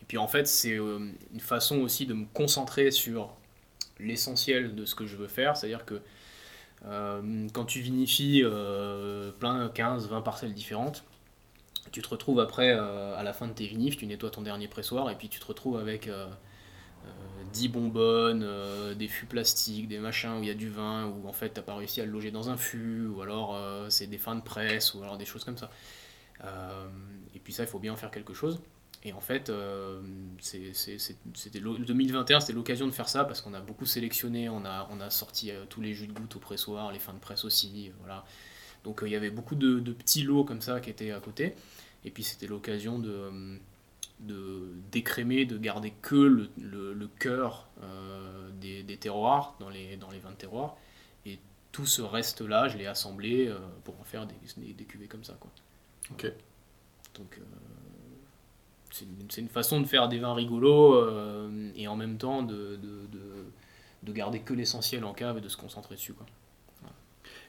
Et puis en fait, c'est une façon aussi de me concentrer sur l'essentiel de ce que je veux faire. C'est-à-dire que euh, quand tu vinifies euh, plein 15, 20 parcelles différentes, tu te retrouves après, euh, à la fin de tes vinifs, tu nettoies ton dernier pressoir et puis tu te retrouves avec 10 bonbonnes, des fûts plastiques, des machins où il y a du vin, où en fait t'as pas réussi à le loger dans un fût, ou alors c'est des fins de presse, ou alors des choses comme ça. et puis ça, il faut bien en faire quelque chose. Et en fait, euh, c'était 2021, c'était l'occasion de faire ça parce qu'on a beaucoup sélectionné, on a, on a sorti euh, tous les jus de gouttes au pressoir, les fins de presse aussi, voilà. Donc euh, il y avait beaucoup de, petits lots comme ça qui étaient à côté. Et puis c'était l'occasion de, de décrémer, de garder que le, le, cœur euh, des, des, terroirs, dans les, dans les 20 terroirs. Et tout ce reste-là, je l'ai assemblé euh, pour en faire des, des, cuvées comme ça. Quoi. Ok. Donc, c'est une, une, façon de faire des vins rigolos et en même temps de, de, de, de garder que l'essentiel en cave et de se concentrer dessus. Quoi.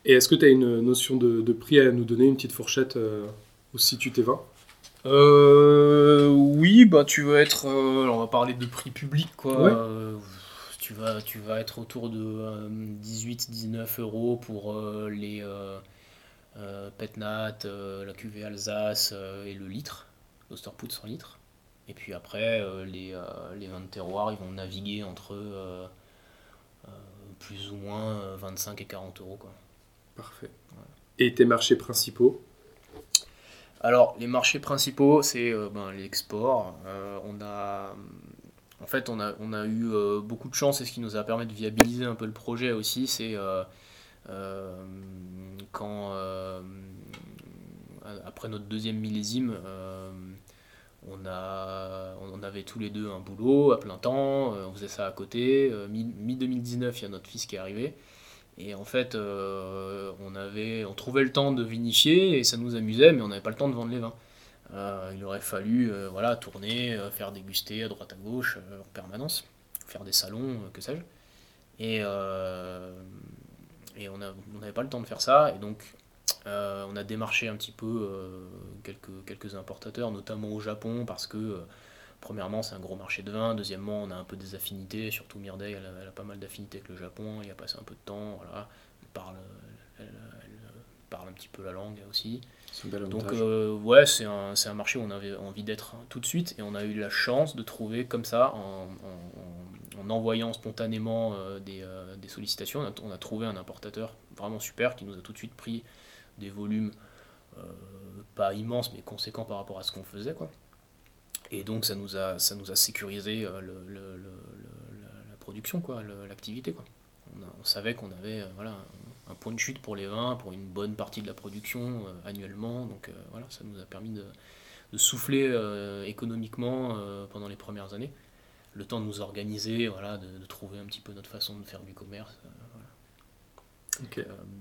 Et est-ce que tu as une notion de, de, prix à nous donner, une petite fourchette où situe tes vins euh, oui, bah tu vas être. Euh, on va parler de prix public quoi. Euh, tu vas, tu vas être autour de 18-19 euh, euros pour les Petnat, la cuvée Alsace et le litre, l'Osterput 100 litres. Et puis après, les, les vins de terroir, ils vont naviguer entre plus ou moins 25 et 40 euros quoi. Parfait. Et tes marchés principaux? Alors, les marchés principaux, c'est euh, ben, l'export. Euh, on a, en fait, on a, on a eu euh, beaucoup de chance et ce qui nous a permis de viabiliser un peu le projet aussi, c'est quand, après notre deuxième millésime, on, a, on avait tous les deux un boulot à plein temps, on faisait ça à côté. Mi-2019, il y a notre fils qui est arrivé. Et en fait, euh, on, avait, on trouvait le temps de vinifier et ça nous amusait, mais on n'avait pas le temps de vendre les vins. Euh, il aurait fallu euh, voilà, tourner, faire déguster à droite à gauche en permanence, faire des salons, que sais-je. Et, et on n'avait pas le temps de faire ça, et donc on a démarché un petit peu quelques, quelques importateurs, notamment au Japon, parce que premièrement, c'est un gros marché de vin. Deuxièmement, on a un peu des affinités, surtout Mirday, elle a, pas mal d'affinités avec le Japon. Il a passé un peu de temps, voilà. Elle parle, elle, parle un petit peu la langue aussi. Donc, euh, ouais, c'est un, un, marché où on avait envie d'être tout de suite et on a eu la chance de trouver comme ça, en, en, envoyant spontanément euh, des, euh, des, sollicitations, on a, on a, trouvé un importateur vraiment super qui nous a tout de suite pris des volumes pas immenses mais conséquents par rapport à ce qu'on faisait. quoi. Et donc ça nous a, ça nous a sécurisé euh, le, le, la production, quoi, l'activité. Quoi. On, savait qu'on avait euh, voilà, un point de chute pour les vins, pour une bonne partie de la production euh, annuellement. Donc voilà, ça nous a permis de, souffler économiquement pendant les premières années. Le temps de nous organiser, voilà, de, trouver un petit peu notre façon de faire du commerce.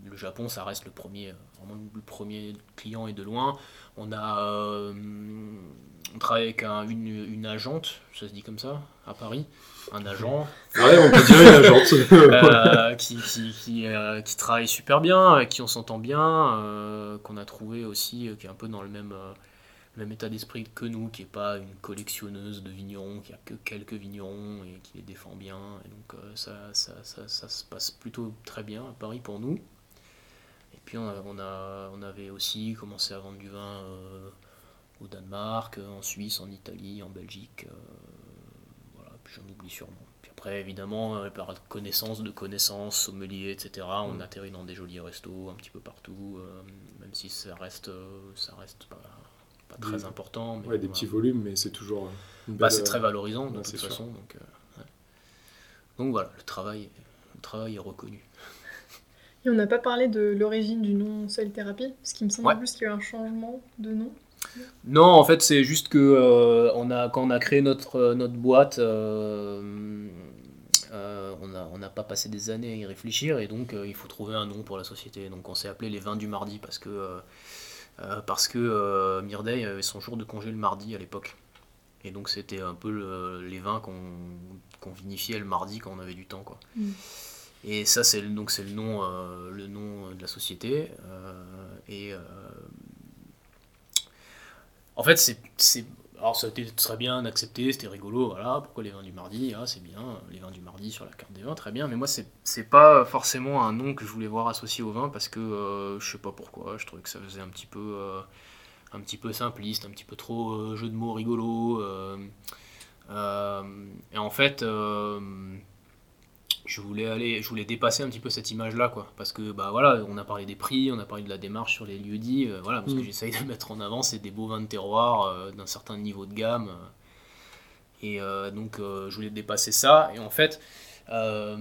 Le Japon, ça reste le premier, vraiment le premier client et de loin. On a on travaille avec une, une, agente, ça se dit comme ça, à Paris, un agent. Ouais, on peut dire une agente. (laughs) Euh, qui, qui, qui, euh, qui, travaille super bien, avec qui on s'entend bien, euh, qu'on a trouvé aussi, qui est un peu dans le même, même état d'esprit que nous, qui n'est pas une collectionneuse de vignerons, qui a que quelques vignerons et qui les défend bien. Et donc ça, ça, ça, ça, se passe plutôt très bien à Paris pour nous. Et puis on, a, on, a, on avait aussi commencé à vendre du vin au Danemark, en Suisse, en Italie, en Belgique. Euh, voilà, puis j'en oublie sûrement. Puis après, évidemment, euh, par connaissance de connaissances, sommelier, etc., on mm. atterrit dans des jolis restos un petit peu partout, euh, même si ça reste, ça reste pas, pas très important. Mais des petits volumes, mais c'est toujours. Bah, c'est très valorisant de toute façon. Donc, donc voilà, le travail, le travail est reconnu. Et on n'a pas parlé de l'origine du nom Seul Thérapie, parce qu'il me semble plus qu'il y a eu un changement de nom. Non, en fait, c'est juste que euh, on a, quand on a créé notre, euh, notre boîte, euh, on n'a pas passé des années à y réfléchir et donc il faut trouver un nom pour la société. Donc on s'est appelé les vins du mardi parce que, parce que Mirday avait son jour de congé le mardi à l'époque. Et donc c'était un peu les vins qu'on vinifiait le mardi quand on avait du temps. Quoi. Mm. Et ça, c'est donc c'est le nom, le nom de la société. et en fait, c'est. Alors, ça a été très bien accepté, c'était rigolo, voilà. Pourquoi les vins du mardi? Ah, c'est bien, les vins du mardi sur la carte des vins, très bien. Mais moi, c'est pas forcément un nom que je voulais voir associé au vin parce que euh, je sais pas pourquoi, je trouvais que ça faisait un petit peu. Euh, un petit peu simpliste, un petit peu trop euh, jeu de mots rigolo. et en fait je voulais aller, je voulais dépasser un petit peu cette image-là, quoi. Parce que, bah voilà, on a parlé des prix, on a parlé de la démarche sur les lieux dits, euh, voilà, parce que mm. j'essaye de mettre en avant, c'est des beaux vins de terroir euh, d'un certain niveau de gamme. Euh. et donc, je voulais dépasser ça. Et en fait, ma,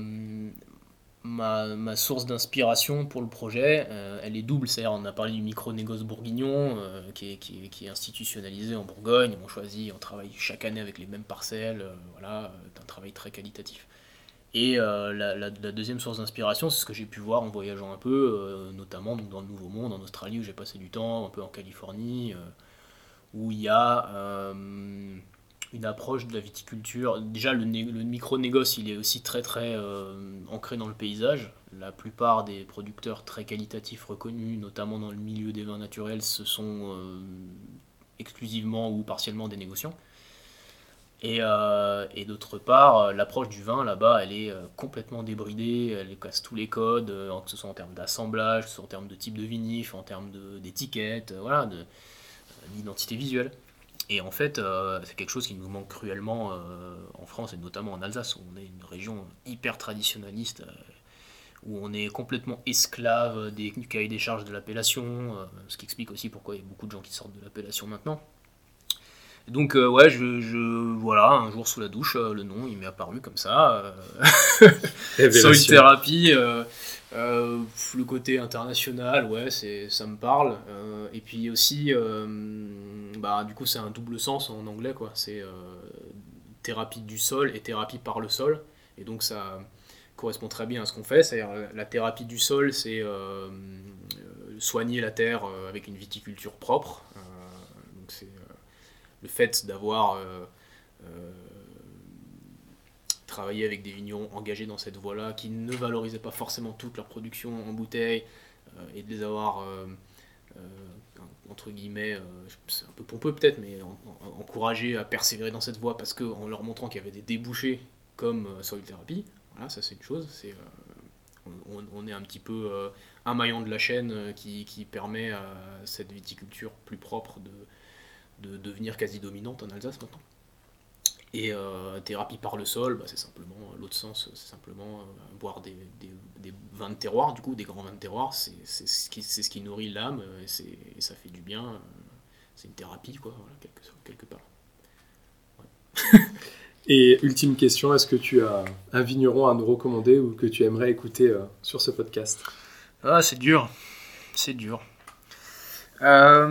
ma source d'inspiration pour le projet, elle est double. C'est-à-dire, on a parlé du micro-négoce bourguignon, qui, est, qui, est, qui, est, institutionnalisé en Bourgogne. On choisit, on travaille chaque année avec les mêmes parcelles. Voilà, c'est un travail très qualitatif. Et la, la, deuxième source d'inspiration, c'est ce que j'ai pu voir en voyageant un peu, notamment donc, dans le Nouveau Monde, en Australie, où j'ai passé du temps, un peu en Californie, où il y a une approche de la viticulture. Déjà, le, le micro-négoce, il est aussi très très euh, ancré dans le paysage. La plupart des producteurs très qualitatifs reconnus, notamment dans le milieu des vins naturels, ce sont euh, exclusivement ou partiellement des négociants. Et, euh, et d'autre part, l'approche du vin là-bas, elle est complètement débridée, elle casse tous les codes, que ce soit en termes d'assemblage, que ce soit en termes de type de vinif, en termes d'étiquette, voilà, d'identité visuelle. Et en fait, euh, c'est quelque chose qui nous manque cruellement euh, en France et notamment en Alsace, où on est une région hyper traditionnaliste, euh, où on est complètement esclave des cahiers des charges de l'appellation, ce qui explique aussi pourquoi il y a beaucoup de gens qui sortent de l'appellation maintenant. Donc ouais, je, je, voilà, un jour sous la douche, le nom il m'est apparu comme ça. Sur thérapie, euh, (laughs) le côté international, ouais, c'est, ça me parle. Euh, et puis aussi, euh, bah, du coup, c'est un double sens en anglais, quoi. C'est thérapie du sol et thérapie par le sol. Et donc, ça correspond très bien à ce qu'on fait. C'est-à-dire, la thérapie du sol, c'est soigner la terre avec une viticulture propre. donc, c'est le fait d'avoir travailler avec des vignerons engagés dans cette voie-là, qui ne valorisaient pas forcément toute leur production en bouteille, euh, et de les avoir, euh, euh, entre guillemets, c'est un peu pompeux peut-être, mais encouragés à persévérer dans cette voie parce qu'en leur montrant qu'il y avait des débouchés comme soil thérapie, voilà, ça c'est une chose, c'est on, est un petit peu un maillon de la chaîne qui, qui, permet à cette viticulture plus propre de, de devenir quasi dominante en Alsace maintenant. Et euh, thérapie par le sol, bah, c'est simplement, l'autre sens, c'est simplement euh, boire des, des, des, vins de terroir, du coup, des grands vins de terroir, c'est ce, qui, ce qui nourrit l'âme, et, et, ça fait du bien, euh, c'est une thérapie, quoi, voilà, quelque, quelque part. Ouais. (laughs) et ultime question, est-ce que tu as un vigneron à nous recommander ou que tu aimerais écouter euh, sur ce podcast? Ah, c'est dur, c'est dur. Euh,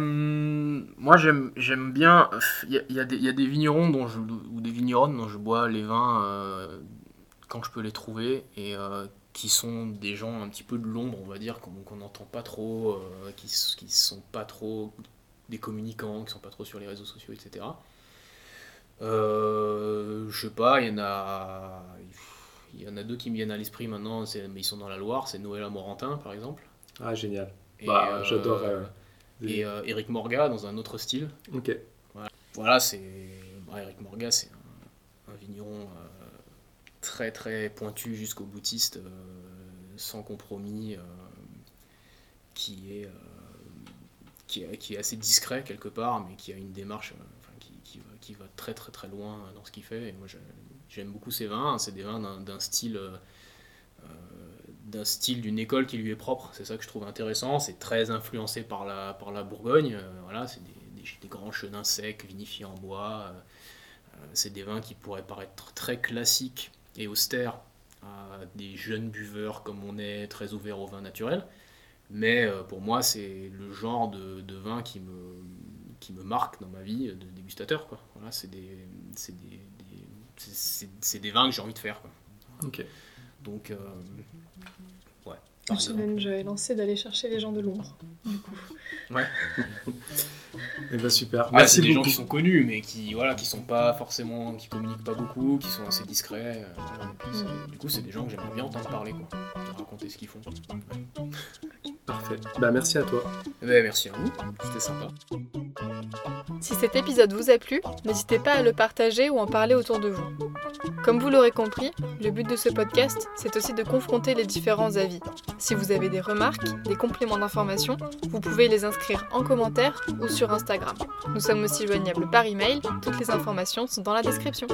moi, j'aime bien. Il y, y, a des vignerons dont je, ou des vigneronnes dont je bois les vins euh, quand je peux les trouver et euh, qui sont des gens un petit peu de l'ombre, on va dire, qu'on n'entend pas trop, qui, qui sont pas trop des communicants, qui sont pas trop sur les réseaux sociaux, etc. je sais pas, il y en a. Il y en a deux qui me viennent à l'esprit maintenant, mais ils sont dans la Loire, c'est Noël Amorantin par exemple. Ah, génial. bah, J'adore et euh, Eric Morga dans un autre style. Ok. Voilà, c'est. Bah, Eric Morga, c'est un, vigneron euh, très très pointu jusqu'au boutiste, euh, sans compromis, qui est, qui, est, qui est assez discret quelque part, mais qui a une démarche qui, qui, va, qui, va, très très très loin dans ce qu'il fait. Et moi, j'aime beaucoup ses vins. C'est des vins d'un style d'un style, d'une école qui lui est propre. C'est ça que je trouve intéressant. C'est très influencé par la, par la Bourgogne. Euh, voilà, c'est des, des, grands chenins secs, vinifiés en bois. Euh, euh, c'est des vins qui pourraient paraître très classiques et austères à des jeunes buveurs comme on est, très ouverts au vin naturel. Mais pour moi, c'est le genre de, de, vin qui me, qui me marque dans ma vie de dégustateur. Quoi. Voilà, c'est des, c'est des, des, des, vins que j'ai envie de faire. Quoi. Ok. Donc, ouais. Le challenge est lancé d'aller chercher les gens de l'ombre, du coup. Ouais. Et bah super. Ah, Merci c'est des gens qui sont connus, mais qui voilà, qui sont pas forcément, qui communiquent pas beaucoup, qui sont assez discrets. Euh, mm. Du coup, c'est des gens que j'aimerais bien entendre parler, quoi, raconter ce qu'ils font. Parfait. Bah merci à toi. Bah, merci à vous. C'était sympa. Si cet épisode vous a plu, n'hésitez pas à le partager ou en parler autour de vous. Comme vous l'aurez compris, le but de ce podcast, c'est aussi de confronter les différents avis. Si vous avez des remarques, des compléments d'information, vous pouvez les inscrire en commentaire ou sur Instagram. Nous sommes aussi joignables par email, toutes les informations sont dans la description.